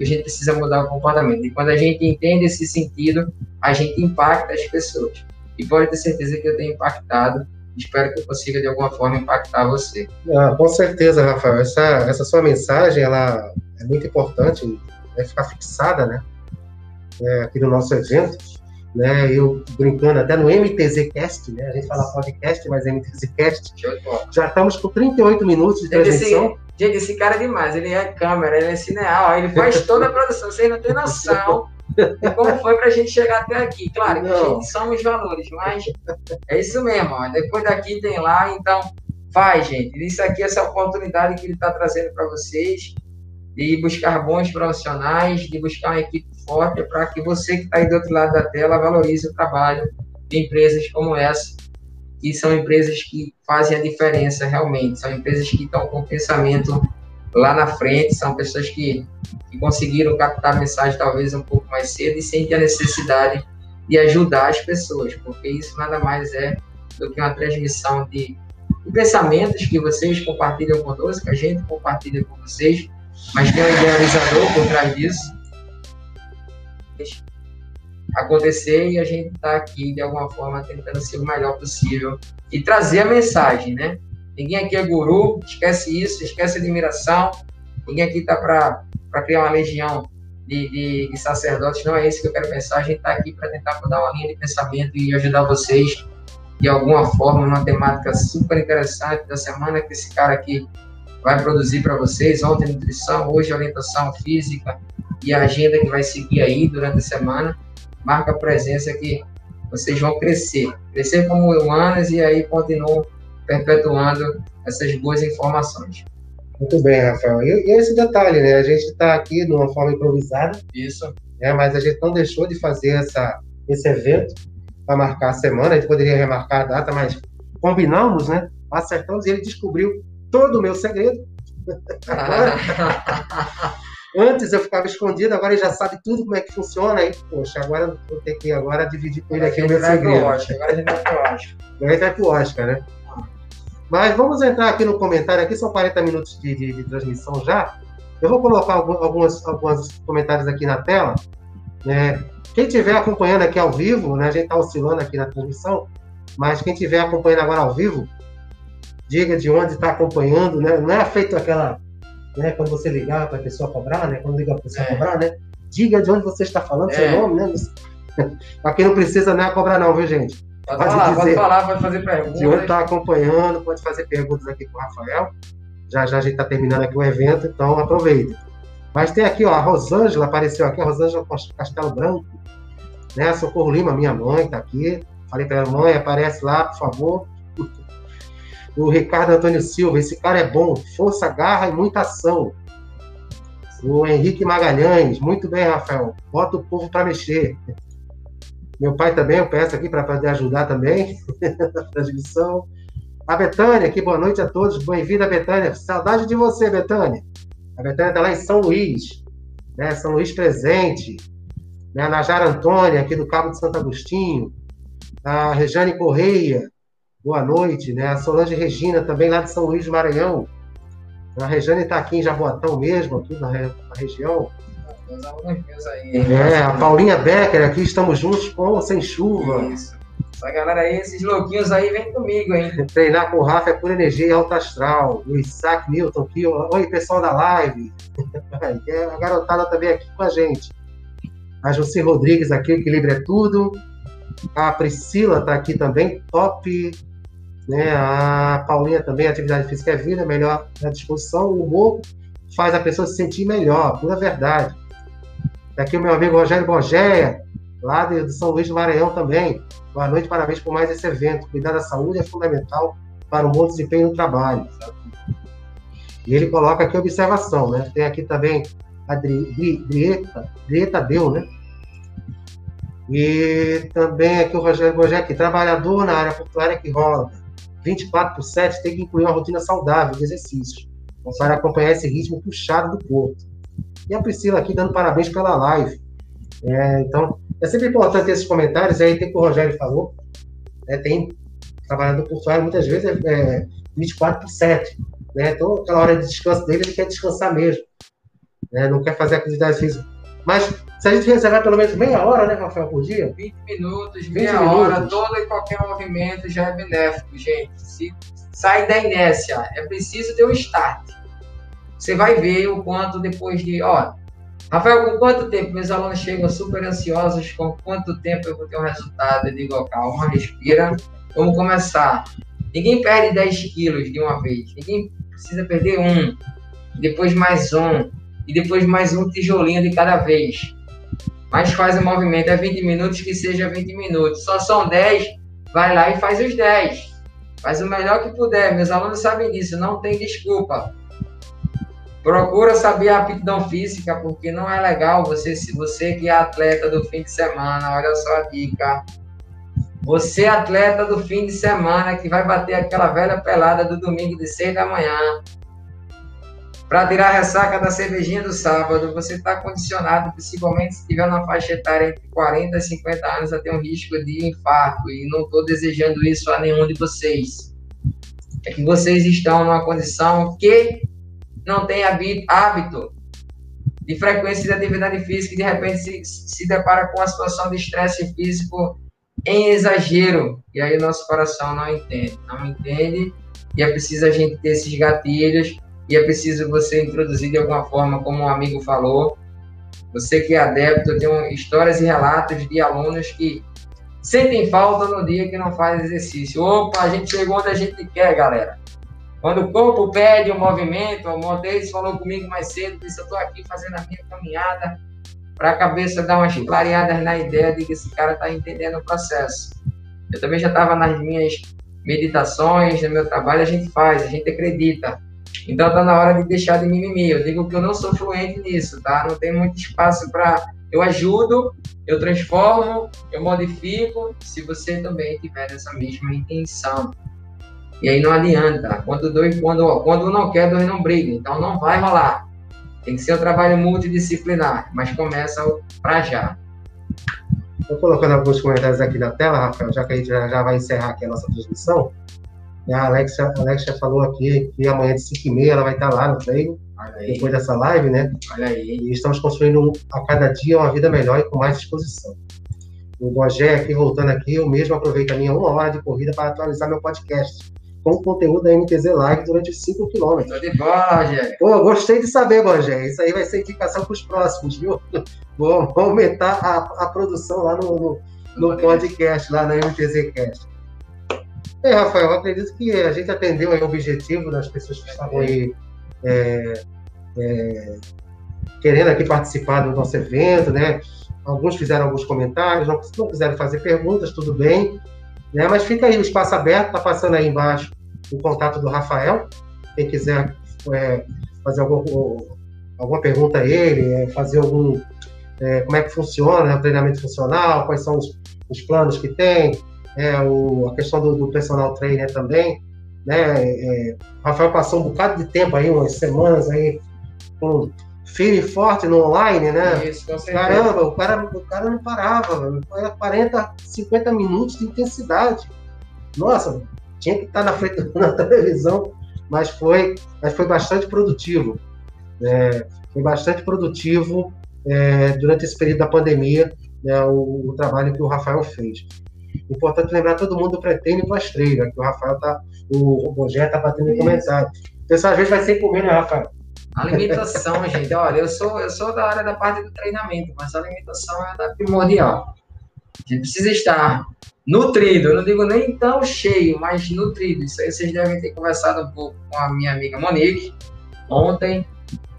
A gente precisa mudar o comportamento. E quando a gente entende esse sentido, a gente impacta as pessoas. E pode ter certeza que eu tenho impactado Espero que eu consiga de alguma forma impactar você. Ah, com certeza, Rafael. Essa, essa sua mensagem ela é muito importante, vai ficar fixada, né? É, aqui no nosso evento, né? Eu brincando até no MTZ Cast, né? A gente fala podcast, mas é MTZ Cast. Já estamos com 38 minutos de transmissão. Gente, esse cara é demais. Ele é câmera, ele é cineal, ele faz toda a produção. Vocês não têm noção e como foi para a gente chegar até aqui. Claro que a gente somos valores, mas é isso mesmo. Ó. Depois daqui tem lá, então faz, gente. Isso aqui, essa oportunidade que ele está trazendo para vocês de buscar bons profissionais, de buscar uma equipe forte para que você que está aí do outro lado da tela valorize o trabalho de empresas como essa, que são empresas que fazem a diferença realmente, são empresas que estão com pensamento lá na frente, são pessoas que, que conseguiram captar a mensagem talvez um pouco mais cedo e sentem a necessidade de ajudar as pessoas, porque isso nada mais é do que uma transmissão de e pensamentos que vocês compartilham conosco, que a gente compartilha com vocês, mas tem um idealizador por trás disso. Acontecer e a gente está aqui de alguma forma tentando ser o melhor possível e trazer a mensagem, né? Ninguém aqui é guru, esquece isso, esquece admiração. Ninguém aqui está para criar uma legião de, de, de, sacerdotes, não é isso que eu quero pensar. A gente está aqui para tentar mudar uma linha de pensamento e ajudar vocês de alguma forma, uma temática super interessante da semana que esse cara aqui vai produzir para vocês. Ontem, nutrição, hoje, orientação física e a agenda que vai seguir aí durante a semana. Marca a presença que vocês vão crescer, crescer como humanos e aí continuam perpetuando essas boas informações. Muito bem, Rafael. E, e esse detalhe, né? A gente está aqui de uma forma improvisada. Isso. Né? Mas a gente não deixou de fazer essa, esse evento para marcar a semana. A gente poderia remarcar a data, mas combinamos, né? Acertamos e ele descobriu todo o meu segredo. Antes eu ficava escondido, agora ele já sabe tudo como é que funciona. Aí, poxa, agora vou ter que agora dividir com ele aqui o meu segredo. Agora a gente vai pro Oscar. Agora a gente vai pro Oscar, né? Mas vamos entrar aqui no comentário. Aqui são 40 minutos de, de, de transmissão já. Eu vou colocar alguns, alguns comentários aqui na tela. Né? Quem estiver acompanhando aqui ao vivo, né? a gente está oscilando aqui na transmissão, mas quem estiver acompanhando agora ao vivo, diga de onde está acompanhando. Né? Não é feito aquela. Né, quando você ligar para a pessoa cobrar, né? Quando liga para a pessoa é. cobrar, né? Diga de onde você está falando, é. seu nome, né? Para quem não precisa nem cobrar, não, viu, gente? Pode, pode falar, dizer, pode falar, pode fazer perguntas. Se está acompanhando, pode fazer perguntas aqui com o Rafael. Já já a gente está terminando aqui o evento, então aproveita. Mas tem aqui, ó, a Rosângela apareceu aqui, a Rosângela Castelo Branco, né? A Socorro Lima, minha mãe, está aqui. Falei para ela, mãe, aparece lá, por favor. O Ricardo Antônio Silva, esse cara é bom, força, garra e muita ação. O Henrique Magalhães, muito bem, Rafael. Bota o povo para mexer. Meu pai também, eu peço aqui para poder ajudar também na transmissão. A Betânia, aqui, boa noite a todos. Bem-vinda, Betânia. Saudade de você, Betânia. A Betânia está lá em São Luís, né? São Luís presente. Né? A Najara Antônia, aqui do Cabo de Santo Agostinho. A Rejane Correia, boa noite. Né? A Solange Regina, também lá de São Luís do Maranhão. A Rejane está aqui em Jaboatão mesmo, aqui na, na região. É, a Paulinha Becker aqui, estamos juntos com ou sem chuva. Isso. Essa galera aí, esses louquinhos aí, vem comigo, hein? Treinar com o Rafa é pura energia e alto astral. O Isaac Milton aqui, oi pessoal da live. a garotada também aqui com a gente. A José Rodrigues aqui, o equilíbrio é tudo. A Priscila está aqui também, top. Né? A Paulinha também, atividade física é vida, melhor à disposição. O humor faz a pessoa se sentir melhor, pura verdade. Aqui o meu amigo Rogério Borgeia, lá de, São Luís do Maranhão também. Boa noite, parabéns por mais esse evento. Cuidar da saúde é fundamental para um bom desempenho no trabalho. E ele coloca aqui observação, né? Tem aqui também a Drieta, Drieta Deu, né? E também aqui o Rogério Borgeia, aqui, trabalhador na área portuária que rola 24 por 7 tem que incluir uma rotina saudável de exercício para acompanhar esse ritmo puxado do corpo. E a Priscila aqui dando parabéns pela live. É, então, é sempre importante esses comentários. Aí tem que o Rogério falou, né, tem trabalhador portuário muitas vezes é, é 24 por 7. Né? Então, aquela hora de descanso dele, ele quer descansar mesmo. Né? Não quer fazer atividade física. Mas se a gente reservar pelo menos meia hora, né, Rafael, por dia? 20 minutos, meia 20 hora, minutos. todo e qualquer movimento já é benéfico, gente. Se sai da inércia, é preciso ter um start. Você vai ver o quanto depois de, ó, Rafael, com quanto tempo meus alunos chegam super ansiosos, com quanto tempo eu vou ter um resultado? Eu digo, calma, respira, vamos começar. Ninguém perde 10 quilos de uma vez, ninguém precisa perder um, depois mais um, e depois mais um tijolinho de cada vez. Mas faz o movimento, é 20 minutos, que seja 20 minutos. Só são 10, vai lá e faz os 10. Faz o melhor que puder. Meus alunos sabem disso, não tem desculpa. Procura saber a aptidão física, porque não é legal você, se você que é atleta do fim de semana, olha só a dica. Você, atleta do fim de semana, que vai bater aquela velha pelada do domingo de 6 da manhã, para tirar a ressaca da cervejinha do sábado, você está condicionado, principalmente se estiver na faixa etária entre 40 e 50 anos, a ter um risco de infarto. E não estou desejando isso a nenhum de vocês. é que vocês estão numa condição que não tem hábito de frequência de atividade física e de repente se, se depara com uma situação de estresse físico em exagero. E aí nosso coração não entende, não entende, e é preciso a gente ter esses gatilhos, e é preciso você introduzir de alguma forma, como um amigo falou. Você que é adepto, eu histórias e relatos de alunos que sentem falta no dia que não faz exercício. Opa, a gente chegou onde a gente quer, galera. Quando o corpo pede um movimento, o Montes falou comigo mais cedo, disse, eu estou aqui fazendo a minha caminhada para a cabeça dar umas clareadas na ideia de que esse cara está entendendo o processo. Eu também já estava nas minhas meditações, no meu trabalho, a gente faz, a gente acredita. Então está na hora de deixar de mimimi. Eu digo que eu não sou fluente nisso, tá? Não tem muito espaço para. Eu ajudo, eu transformo, eu modifico, se você também tiver essa mesma intenção. E aí não adianta. Quando dois, quando, quando um não quer, dois não brigam. Então não vai rolar. Tem que ser um trabalho multidisciplinar, mas começa para já. Estou colocando alguns comentários aqui na tela, Rafael, já que a gente já, já vai encerrar aqui a nossa transmissão. A Alexia, a Alexia falou aqui que amanhã de 5h30 ela vai estar lá no treino, depois dessa live, né? Olha aí. E estamos construindo a cada dia uma vida melhor e com mais disposição. O Gogé aqui, voltando aqui, eu mesmo aproveito a minha uma hora de corrida para atualizar meu podcast com o conteúdo da MTZ Live durante 5 km. Tô de bola, Rogério. Pô, gostei de saber, Rogério. Isso aí vai ser indicação para os próximos, viu? Vou, vou aumentar a, a, produção lá no, no, no podcast, lá na MTZ Cast. É, Rafael, eu acredito que a gente atendeu o objetivo das pessoas que estavam aí é, é, querendo aqui participar do nosso evento, né? Alguns fizeram alguns comentários, não, não quiseram fazer perguntas, tudo bem. Né? Mas fica aí o espaço aberto, está passando aí embaixo o contato do Rafael. Quem quiser é, fazer algum, alguma pergunta a ele, é, fazer algum. É, como é que funciona né, o treinamento funcional, quais são os, os planos que tem, é, o, a questão do, do, personal trainer também. Né? É, o Rafael passou um bocado de tempo aí, umas semanas aí, com firme e forte no online, né? Isso, com Caramba, o cara, o cara não parava, era 40, 50 minutos de intensidade. Nossa, tinha que estar na frente da televisão, mas foi, mas foi bastante produtivo. É, foi bastante produtivo é, durante esse período da pandemia, né, o, o, trabalho que o Rafael fez. Importante lembrar todo mundo do pré-treino e pós-treino, que o Rafael tá, o, o Rogério tá batendo em comentário. O pessoal às vezes vai sem comer, né, Rafael? Alimentação, gente, olha, eu sou, eu sou da área da parte do treinamento, mas a alimentação é da primordial. A gente precisa estar nutrido, eu não digo nem tão cheio, mas nutrido. Isso aí vocês devem ter conversado um pouco com a minha amiga Monique ontem,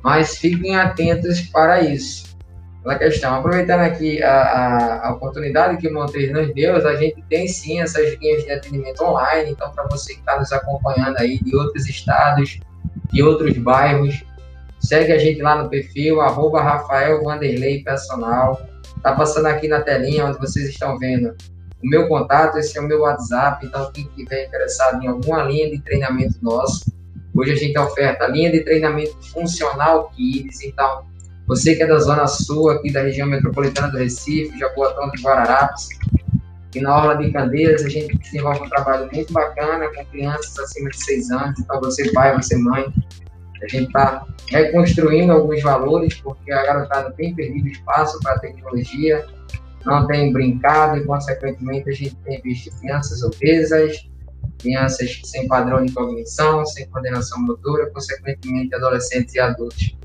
mas fiquem atentos para isso. Pela questão, aproveitando aqui a, a, a oportunidade que o Montes nos deu, a gente tem sim essas linhas de atendimento online, então para você que está nos acompanhando aí de outros estados, de outros bairros, Segue a gente lá no perfil, arroba Rafael Vanderlei Personal. Tá passando aqui na telinha onde vocês estão vendo o meu contato, esse é o meu WhatsApp, então quem estiver interessado em alguma linha de treinamento nosso, hoje a gente oferta linha de treinamento funcional Kids, então você que é da zona sul aqui da região metropolitana do Recife, Jaboatão de Guararapes, e na aula de Candeias a gente desenvolve um trabalho muito bacana com crianças acima de 6 anos, então você pai, você mãe, a gente está reconstruindo alguns valores, porque a garotada tem perdido espaço para a tecnologia, não tem brincado e, consequentemente, a gente tem visto crianças obesas, crianças sem padrão de cognição, sem coordenação motora, consequentemente, adolescentes e adultos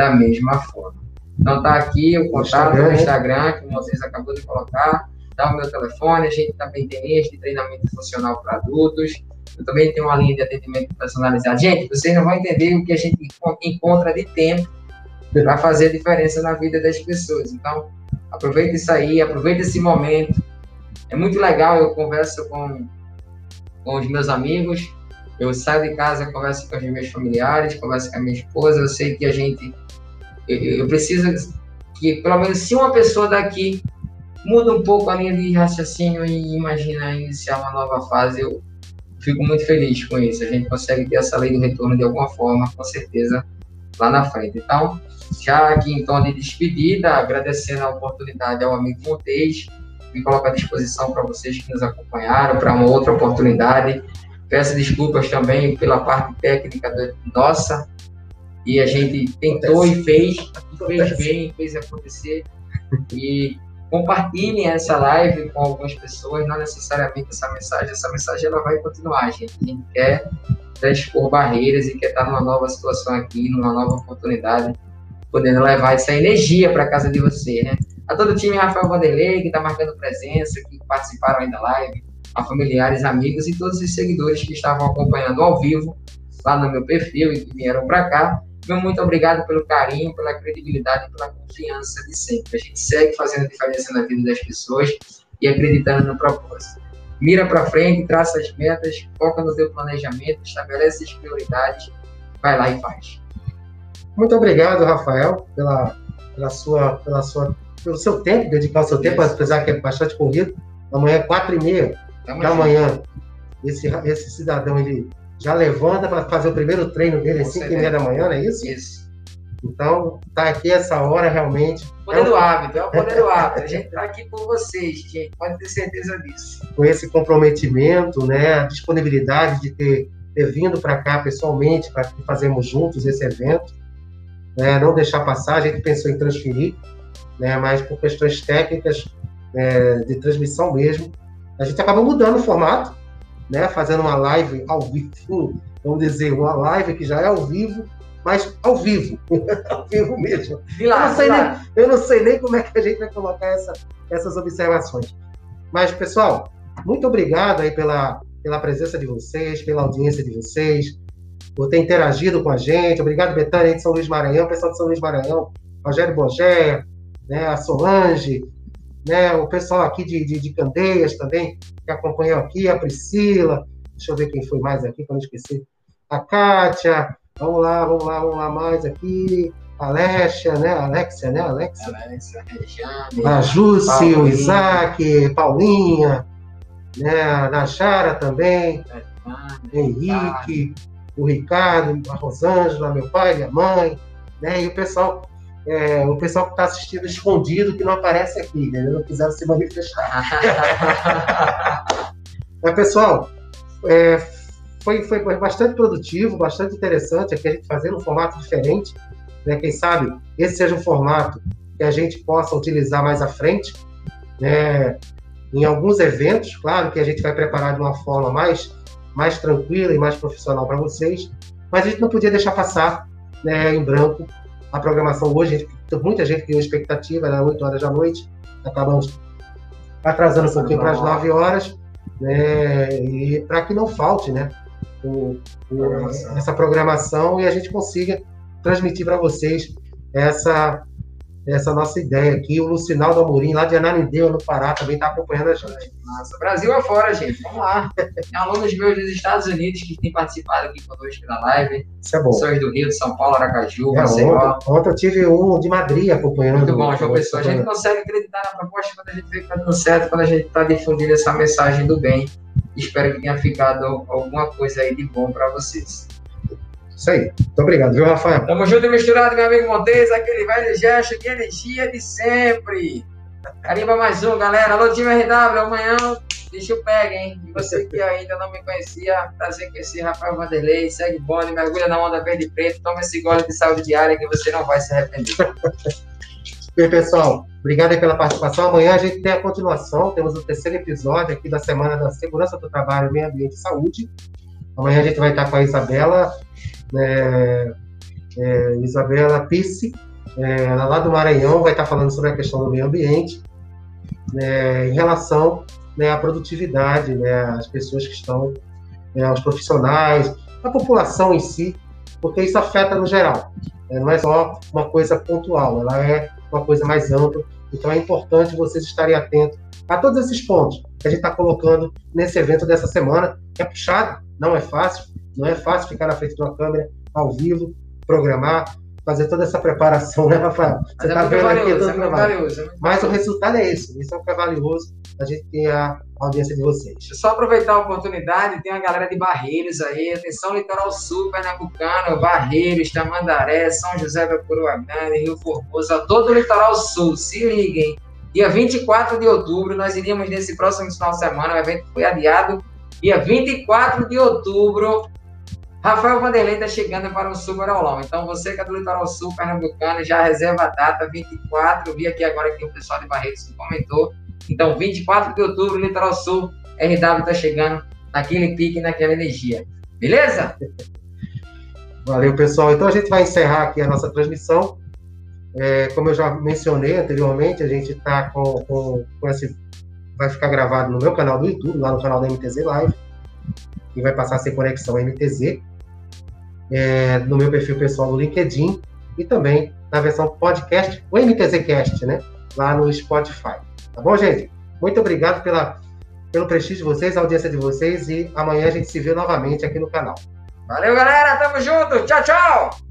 da mesma forma. Então, está aqui o contato do Instagram, que vocês acabou de colocar, dá o meu telefone, a gente também tem linhas de treinamento funcional para adultos, eu também tenho uma linha de atendimento personalizado. Gente, vocês não vão entender o que a gente encontra de tempo para fazer a diferença na vida das pessoas. Então, aproveite isso aí, aproveite esse momento. É muito legal, eu converso com, com os meus amigos, eu saio de casa, converso com os meus familiares, converso com a minha esposa, eu sei que a gente, eu, eu preciso que, pelo menos, se uma pessoa daqui muda um pouco a linha de raciocínio e imagina iniciar uma nova fase, eu, fico muito feliz com isso. A gente consegue ter essa lei do retorno de alguma forma, com certeza, lá na frente. Então, já aqui em tom de despedida, agradecendo a oportunidade ao amigo Montes, me coloco à disposição para vocês que nos acompanharam, para uma outra oportunidade. Peço desculpas também pela parte técnica nossa, e a gente tentou Acontece. e fez, fez bem, fez acontecer. E compartilhem essa live com algumas pessoas, não necessariamente essa mensagem, essa mensagem ela vai continuar, gente. A gente quer transpor barreiras e quer estar numa nova situação aqui, numa nova oportunidade, podendo levar essa energia para casa de você, né? A todo o time Rafael Vanderlei, que está marcando presença, que participaram aí da live, a familiares, amigos e todos os seguidores que estavam acompanhando ao vivo lá no meu perfil e que vieram para cá. Meu muito obrigado pelo carinho, pela credibilidade e pela confiança de sempre. A gente segue fazendo diferença na vida das pessoas e acreditando no propósito. Mira para frente, traça as metas, foca no teu planejamento, estabelece as prioridades, vai lá e faz. Muito obrigado, Rafael, pela, pela sua, pela sua, pelo seu tempo, dedicar o seu tempo, apesar que é bastante corrido. Amanhã é quatro e meia da manhã. Esse, esse cidadão ele já levanta para fazer o primeiro treino dele às 5 e meia da manhã, não é isso? Isso. Então, tá aqui essa hora realmente. O poder é do hábito, é o poder do hábito. A gente está aqui por vocês, gente, pode ter certeza disso. Com esse comprometimento, né, a disponibilidade de ter, ter vindo para cá pessoalmente para fazermos juntos esse evento, né, não deixar passar. A gente pensou em transferir, né, mas por questões técnicas é, de transmissão mesmo, a gente acabou mudando o formato né, fazendo uma live ao vivo, vamos dizer, uma live que já é ao vivo, mas ao vivo, ao vivo mesmo. Lá, eu, não sei nem, eu não sei nem como é que a gente vai colocar essa, essas observações. Mas, pessoal, muito obrigado aí pela, pela presença de vocês, pela audiência de vocês, por ter interagido com a gente. Obrigado, Betânia, de São Luís Maranhão, pessoal de São Luís Maranhão, Rogério Bogé, né, a Solange, né, o pessoal aqui de, de, de Candeias também, que acompanhou aqui, a Priscila, deixa eu ver quem foi mais aqui, para não esquecer, a Kátia, vamos lá, vamos lá, vamos lá mais aqui, a Alexia, né, Alexia, né, Alexia? Alexia, a Júcia, o Isaac, Paulinha, né, a Nachara também, Henrique, o Ricardo, a Rosângela, meu pai, minha mãe, né, e o pessoal é, o pessoal que está assistindo escondido que não aparece aqui, né? Não quiseram se manifestar. Mas, pessoal, é, foi, foi bastante produtivo, bastante interessante aqui a gente fazendo um formato diferente. Né? Quem sabe esse seja um formato que a gente possa utilizar mais à frente. Né? Em alguns eventos, claro que a gente vai preparar de uma forma mais, mais tranquila e mais profissional para vocês, mas a gente não podia deixar passar né, em branco a programação hoje, muita gente criou expectativa, era 8 horas da noite, acabamos atrasando um pouquinho para as 9 horas, né, e para que não falte né, o, o, programação. essa programação e a gente consiga transmitir para vocês essa, essa nossa ideia aqui. O Lucinaldo Amorim, lá de Ananindeua, no Pará, também está acompanhando a gente. Nossa, Brasil afora, gente. Vamos lá. Tem alunos meus dos Estados Unidos que têm participado aqui conosco na live. Isso é bom. Pessoas do Rio, de São Paulo, Aracaju, é, Maceió. Ontem, ontem eu tive um de Madrid acompanhando. Muito bom, João Pessoa. A gente consegue acreditar na proposta quando a gente vê que está dando certo, quando a gente está difundindo essa mensagem do bem. Espero que tenha ficado alguma coisa aí de bom para vocês. Isso aí. Muito obrigado, viu, Rafael? Tamo junto e misturado, meu amigo Montes, aquele velho gesto de energia de sempre. Carimba mais um, galera. Alô, time RW, amanhã deixa eu pega, hein? E você que ainda não me conhecia, prazer conhecer Rafael Vanderlei, segue o bonde, mergulha na onda verde e preto, toma esse gole de saúde diária que você não vai se arrepender. Bem, pessoal, obrigado pela participação. Amanhã a gente tem a continuação, temos o terceiro episódio aqui da Semana da Segurança do Trabalho, Meio Ambiente e Saúde. Amanhã a gente vai estar com a Isabela é, é, Isabela Pisse, é, lá do Maranhão, vai estar falando sobre a questão do meio ambiente, né, em relação né, à produtividade, né, às pessoas que estão, né, aos profissionais, à população em si, porque isso afeta no geral. Né, não é só uma coisa pontual, ela é uma coisa mais ampla. Então é importante vocês estarem atentos a todos esses pontos que a gente está colocando nesse evento dessa semana, que é puxado, não é fácil, não é fácil ficar na frente de uma câmera ao vivo, programar, fazer toda essa preparação, né, Rafael? Você está é vendo aqui todo é trabalho. Valioso, é Mas o resultado é esse. Isso é o que é valioso. A gente tem a audiência de vocês. Deixa eu só aproveitar a oportunidade, tem uma galera de Barreiros aí, atenção Litoral Sul, Pernambucano, Barreiros, Tamandaré, São José da Coroa Grande, Rio Formosa, todo o Litoral Sul, se liguem. Dia 24 de outubro, nós iríamos nesse próximo final de semana, o evento foi adiado Dia 24 de outubro, Rafael Vanderlei está chegando para o Sul Aulão. Então, você que é do Litoral Sul Pernambucano, já reserva a data, 24. Vi aqui agora que o pessoal de Barretos comentou. Então, 24 de outubro, Litoral Sul, RW está chegando naquele pique, naquela energia. Beleza? Valeu, pessoal. Então, a gente vai encerrar aqui a nossa transmissão. É, como eu já mencionei anteriormente, a gente está com, com, com esse. Vai ficar gravado no meu canal do YouTube, lá no canal da MTZ Live, e vai passar a ser conexão MTZ é, no meu perfil pessoal no LinkedIn e também na versão podcast, o MTZcast, né? Lá no Spotify. Tá bom, gente? Muito obrigado pela, pelo prestígio de vocês, a audiência de vocês e amanhã a gente se vê novamente aqui no canal. Valeu, galera. Tamo junto. Tchau, tchau.